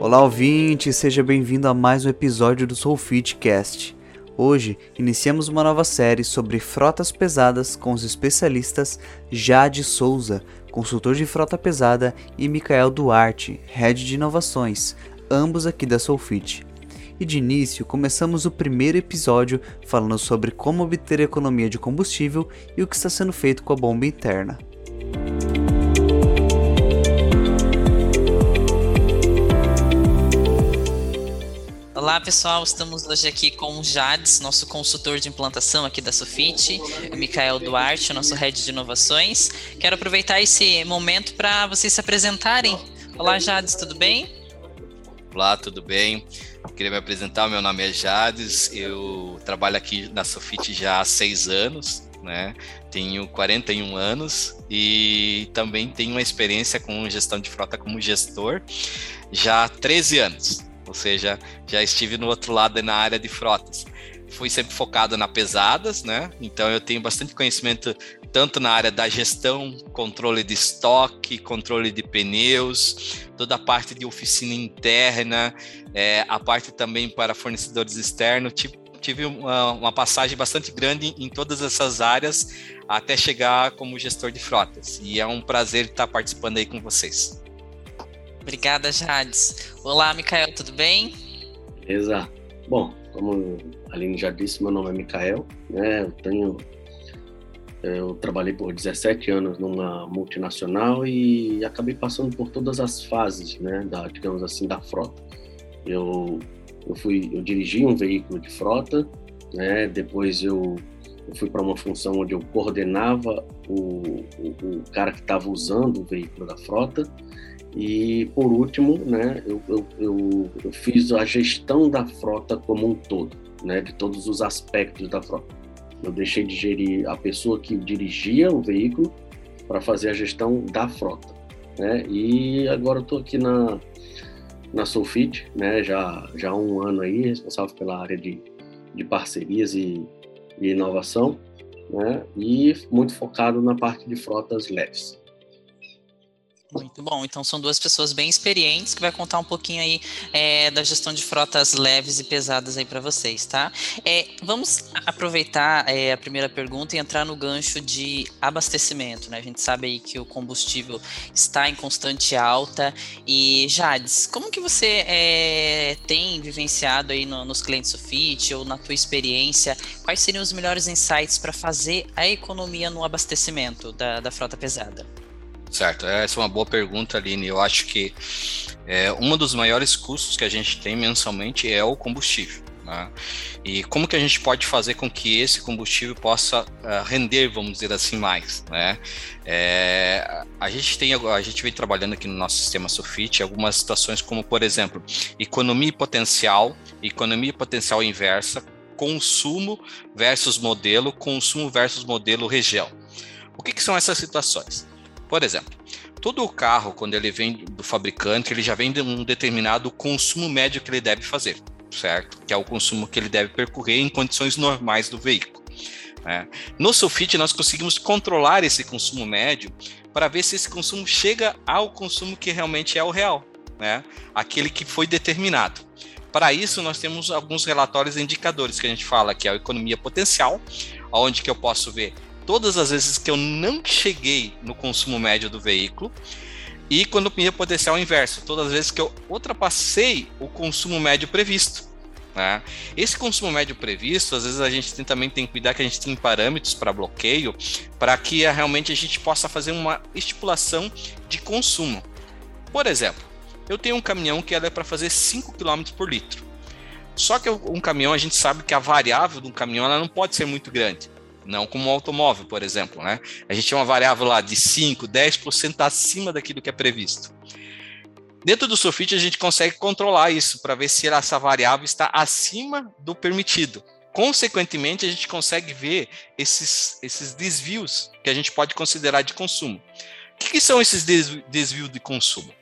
Olá, ouvinte, seja bem-vindo a mais um episódio do Soulfitcast. Hoje iniciamos uma nova série sobre frotas pesadas com os especialistas Jade Souza, consultor de frota pesada, e Micael Duarte, head de inovações, ambos aqui da Soulfit. E de início, começamos o primeiro episódio falando sobre como obter economia de combustível e o que está sendo feito com a bomba interna. Olá pessoal, estamos hoje aqui com o Jades, nosso consultor de implantação aqui da Sofit, o Micael Duarte, nosso head de inovações. Quero aproveitar esse momento para vocês se apresentarem. Olá Jades, tudo bem? Olá, tudo bem? Queria me apresentar, meu nome é Jades, eu trabalho aqui na Sofit já há seis anos, né? Tenho 41 anos e também tenho uma experiência com gestão de frota como gestor já há 13 anos ou seja, já estive no outro lado na área de frotas. Fui sempre focado na pesadas, né? Então eu tenho bastante conhecimento tanto na área da gestão, controle de estoque, controle de pneus, toda a parte de oficina interna, é, a parte também para fornecedores externos. Tive uma, uma passagem bastante grande em todas essas áreas até chegar como gestor de frotas. E é um prazer estar participando aí com vocês. Obrigada, Jades. Olá, Micael, tudo bem? Beleza. Bom, como a Aline já disse, meu nome é Micael, né? Eu tenho eu trabalhei por 17 anos numa multinacional e acabei passando por todas as fases, né, da, digamos assim, da frota. Eu, eu fui, eu dirigi um veículo de frota, né, depois eu, eu fui para uma função onde eu coordenava o, o, o cara que estava usando o veículo da frota, e, por último, né, eu, eu, eu, eu, fiz a gestão da frota como um todo, né, de todos os aspectos da frota. Eu deixei de gerir a pessoa que dirigia o veículo para fazer a gestão da frota. Né, e agora estou aqui na, na Soulfit, né, já, já há um ano aí, responsável pela área de, de parcerias e, e inovação, né, e muito focado na parte de frotas leves. Muito bom. Então são duas pessoas bem experientes que vai contar um pouquinho aí é, da gestão de frotas leves e pesadas aí para vocês, tá? É, vamos aproveitar é, a primeira pergunta e entrar no gancho de abastecimento, né? A gente sabe aí que o combustível está em constante alta e Jades, como que você é, tem vivenciado aí no, nos clientes Sofit ou na tua experiência? Quais seriam os melhores insights para fazer a economia no abastecimento da, da frota pesada? Certo, essa é uma boa pergunta, Aline. Eu acho que é, um dos maiores custos que a gente tem mensalmente é o combustível. Né? E como que a gente pode fazer com que esse combustível possa uh, render, vamos dizer assim, mais? Né? É, a gente tem, a gente vem trabalhando aqui no nosso sistema Sofit algumas situações como, por exemplo, economia potencial, economia potencial inversa, consumo versus modelo, consumo versus modelo região. O que, que são essas situações? Por exemplo, todo carro, quando ele vem do fabricante, ele já vem de um determinado consumo médio que ele deve fazer, certo? Que é o consumo que ele deve percorrer em condições normais do veículo. Né? No Sulfit, nós conseguimos controlar esse consumo médio para ver se esse consumo chega ao consumo que realmente é o real, né? aquele que foi determinado. Para isso, nós temos alguns relatórios e indicadores que a gente fala que é a economia potencial, onde que eu posso ver todas as vezes que eu não cheguei no consumo médio do veículo e quando ia potencial inverso, todas as vezes que eu ultrapassei o consumo médio previsto. Né? Esse consumo médio previsto, às vezes a gente tem, também tem que cuidar que a gente tem parâmetros para bloqueio, para que realmente a gente possa fazer uma estipulação de consumo. Por exemplo, eu tenho um caminhão que é para fazer 5 km por litro. Só que um caminhão, a gente sabe que a variável do caminhão ela não pode ser muito grande não como um automóvel, por exemplo. Né? A gente tem uma variável lá de 5%, 10% acima daquilo que é previsto. Dentro do Sofit, a gente consegue controlar isso para ver se essa variável está acima do permitido. Consequentemente, a gente consegue ver esses, esses desvios que a gente pode considerar de consumo. O que, que são esses desvios de consumo?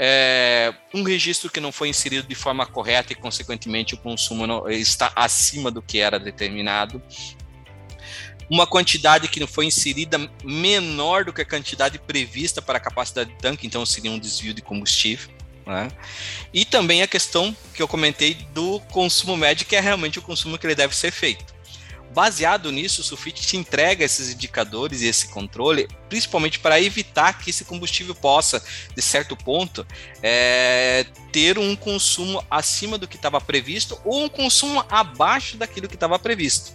É, um registro que não foi inserido de forma correta e, consequentemente, o consumo não, está acima do que era determinado uma quantidade que não foi inserida menor do que a quantidade prevista para a capacidade de tanque, então seria um desvio de combustível. Né? E também a questão que eu comentei do consumo médio, que é realmente o consumo que ele deve ser feito. Baseado nisso, o Sulfite te entrega esses indicadores e esse controle, principalmente para evitar que esse combustível possa, de certo ponto, é, ter um consumo acima do que estava previsto ou um consumo abaixo daquilo que estava previsto.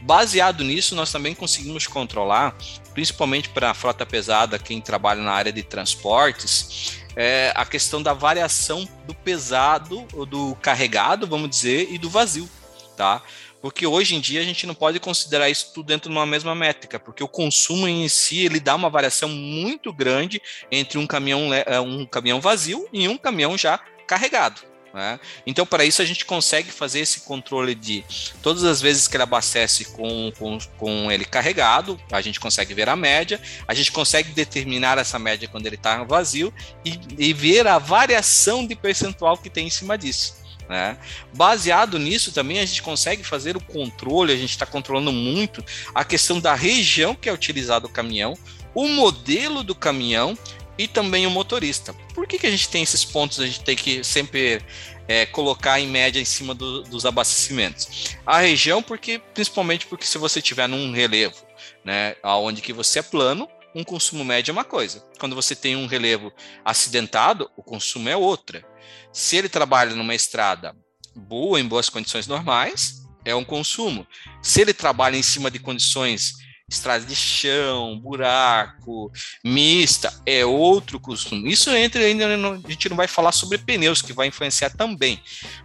Baseado nisso, nós também conseguimos controlar, principalmente para a frota pesada, quem trabalha na área de transportes, é, a questão da variação do pesado, do carregado, vamos dizer, e do vazio, tá? Porque hoje em dia a gente não pode considerar isso tudo dentro de uma mesma métrica, porque o consumo em si ele dá uma variação muito grande entre um caminhão, é, um caminhão vazio e um caminhão já carregado. Né? Então, para isso, a gente consegue fazer esse controle de todas as vezes que ele abastece com, com, com ele carregado, a gente consegue ver a média, a gente consegue determinar essa média quando ele está vazio e, e ver a variação de percentual que tem em cima disso. Né? Baseado nisso, também a gente consegue fazer o controle, a gente está controlando muito a questão da região que é utilizado o caminhão, o modelo do caminhão e também o motorista. Por que, que a gente tem esses pontos? A gente tem que sempre é, colocar em média em cima do, dos abastecimentos. A região, porque principalmente porque se você tiver num relevo, né, aonde que você é plano, um consumo médio é uma coisa. Quando você tem um relevo acidentado, o consumo é outra. Se ele trabalha numa estrada boa, em boas condições normais, é um consumo. Se ele trabalha em cima de condições estrada de chão, buraco, mista, é outro costume. Isso entra ainda, a gente não vai falar sobre pneus, que vai influenciar também.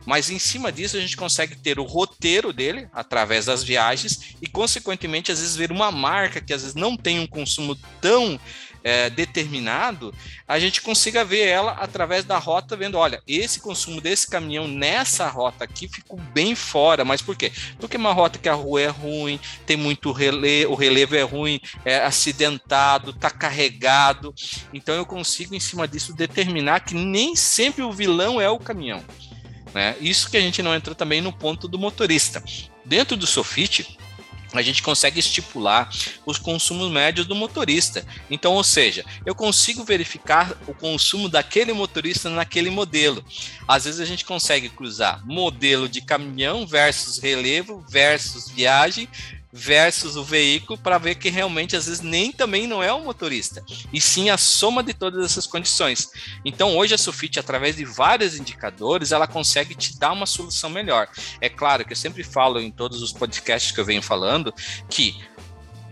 Mas em cima disso, a gente consegue ter o roteiro dele através das viagens e, consequentemente, às vezes ver uma marca que às vezes não tem um consumo tão é, determinado, a gente consiga ver ela através da rota, vendo, olha, esse consumo desse caminhão nessa rota aqui ficou bem fora, mas por quê? Porque é uma rota que a rua é ruim, tem muito relevo, o relevo é ruim, é acidentado, está carregado, então eu consigo em cima disso determinar que nem sempre o vilão é o caminhão. Né? Isso que a gente não entrou também no ponto do motorista. Dentro do Sofit, a gente consegue estipular os consumos médios do motorista. Então, ou seja, eu consigo verificar o consumo daquele motorista naquele modelo. Às vezes a gente consegue cruzar modelo de caminhão versus relevo versus viagem versus o veículo para ver que realmente às vezes nem também não é o motorista, e sim a soma de todas essas condições. Então hoje a Sufit, através de vários indicadores, ela consegue te dar uma solução melhor. É claro que eu sempre falo em todos os podcasts que eu venho falando que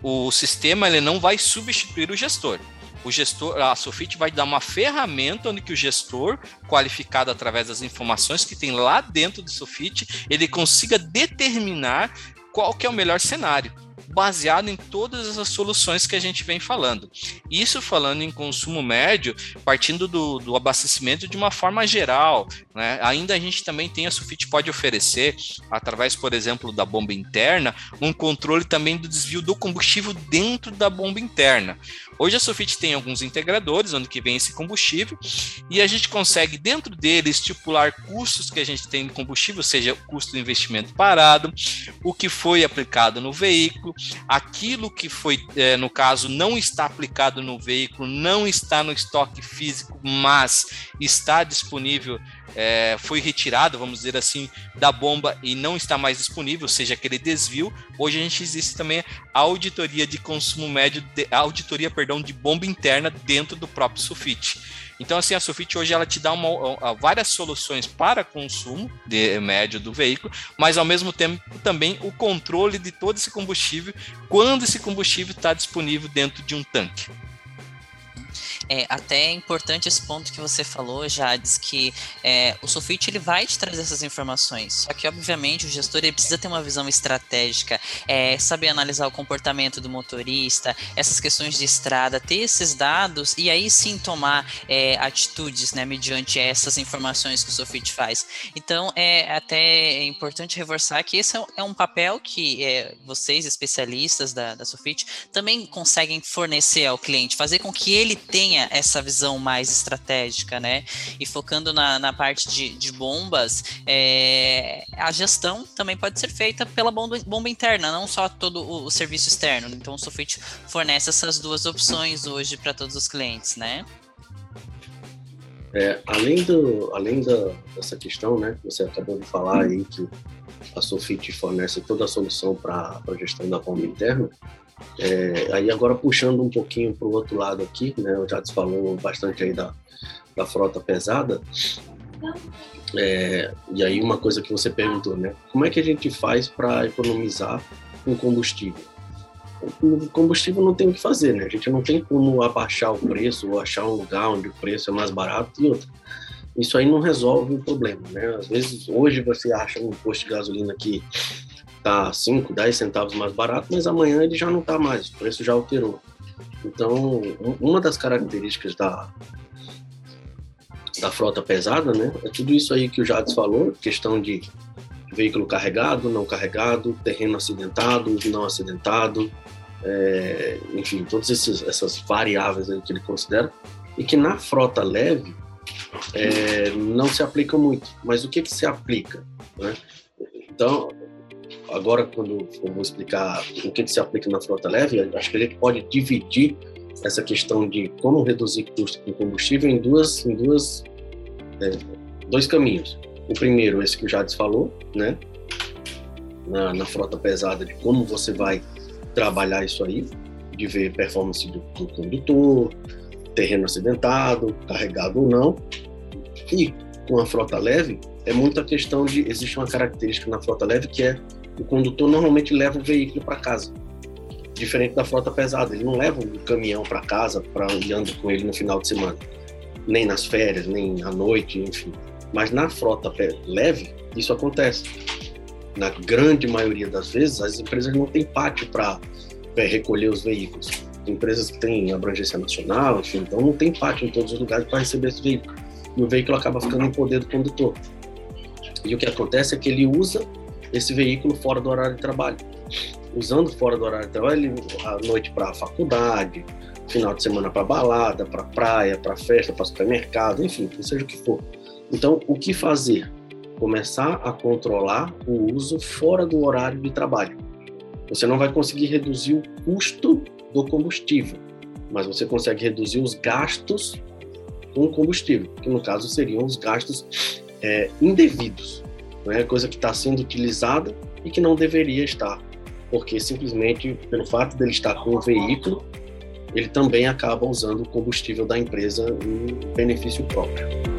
o sistema ele não vai substituir o gestor o gestor, a Sofit vai dar uma ferramenta onde que o gestor, qualificado através das informações que tem lá dentro do Sofit, ele consiga determinar qual que é o melhor cenário, baseado em todas as soluções que a gente vem falando. Isso falando em consumo médio, partindo do, do abastecimento de uma forma geral. Né? Ainda a gente também tem, a Sufit pode oferecer, através, por exemplo, da bomba interna, um controle também do desvio do combustível dentro da bomba interna. Hoje a Sofit tem alguns integradores onde que vem esse combustível e a gente consegue dentro dele estipular custos que a gente tem de combustível, seja o custo do investimento parado, o que foi aplicado no veículo, aquilo que foi, é, no caso, não está aplicado no veículo, não está no estoque físico, mas está disponível é, foi retirado, vamos dizer assim, da bomba e não está mais disponível, seja, aquele desvio. Hoje a gente existe também a auditoria de consumo médio, de, auditoria, perdão, de bomba interna dentro do próprio Sufit. Então, assim, a Sufit hoje ela te dá uma, várias soluções para consumo de, médio do veículo, mas ao mesmo tempo também o controle de todo esse combustível quando esse combustível está disponível dentro de um tanque. É até é importante esse ponto que você falou, Jades, que é, o Sofit ele vai te trazer essas informações. Só que, obviamente, o gestor ele precisa ter uma visão estratégica, é, saber analisar o comportamento do motorista, essas questões de estrada, ter esses dados e aí sim tomar é, atitudes, né, mediante essas informações que o Sofit faz. Então, é até importante reforçar que esse é um papel que é, vocês, especialistas da, da também conseguem fornecer ao cliente, fazer com que ele tenha tenha essa visão mais estratégica, né? E focando na, na parte de, de bombas, é, a gestão também pode ser feita pela bomba, bomba interna, não só todo o, o serviço externo. Então o Sofit fornece essas duas opções hoje para todos os clientes, né? É, além do, além da, dessa questão, né, que você acabou de falar aí que a Sofit fornece toda a solução para a gestão da bomba interna, é, aí agora puxando um pouquinho para o outro lado aqui, né, o Jades falou bastante aí da, da frota pesada, é, e aí uma coisa que você perguntou, né, como é que a gente faz para economizar com combustível? O combustível não tem o que fazer, né? A gente não tem como abaixar o preço ou achar um lugar onde o preço é mais barato e outro. Isso aí não resolve o problema, né? Às vezes, hoje você acha um posto de gasolina que tá 5, 10 centavos mais barato, mas amanhã ele já não tá mais, o preço já alterou. Então, uma das características da, da frota pesada, né, é tudo isso aí que o Jades falou, questão de veículo carregado, não carregado, terreno acidentado, não acidentado, é, enfim, todas essas variáveis que ele considera, e que na frota leve é, não se aplica muito. Mas o que, que se aplica? Né? Então, agora quando eu vou explicar o que, que se aplica na frota leve, acho que gente pode dividir essa questão de como reduzir custo com combustível em duas, em duas, é, dois caminhos. O primeiro, esse que o Jades falou, né? Na, na, frota pesada, de como você vai trabalhar isso aí, de ver performance do, do condutor, terreno acidentado, carregado ou não. E com a frota leve, é muita questão de. Existe uma característica na frota leve que é o condutor normalmente leva o veículo para casa. Diferente da frota pesada, ele não leva o caminhão para casa para ir anda com ele no final de semana, nem nas férias, nem à noite, enfim. Mas na frota leve, isso acontece. Na grande maioria das vezes, as empresas não têm pátio para é, recolher os veículos. Tem empresas que têm abrangência nacional, enfim, então não tem pátio em todos os lugares para receber esse veículo. E o veículo acaba ficando em poder do condutor. E o que acontece é que ele usa esse veículo fora do horário de trabalho. Usando fora do horário de trabalho, à noite para a faculdade, final de semana para balada, para praia, para festa, para supermercado, enfim, seja o que for. Então, o que fazer? Começar a controlar o uso fora do horário de trabalho. Você não vai conseguir reduzir o custo do combustível, mas você consegue reduzir os gastos com combustível, que no caso seriam os gastos é, indevidos, né? coisa que está sendo utilizada e que não deveria estar, porque simplesmente pelo fato dele estar com o veículo, ele também acaba usando o combustível da empresa em benefício próprio.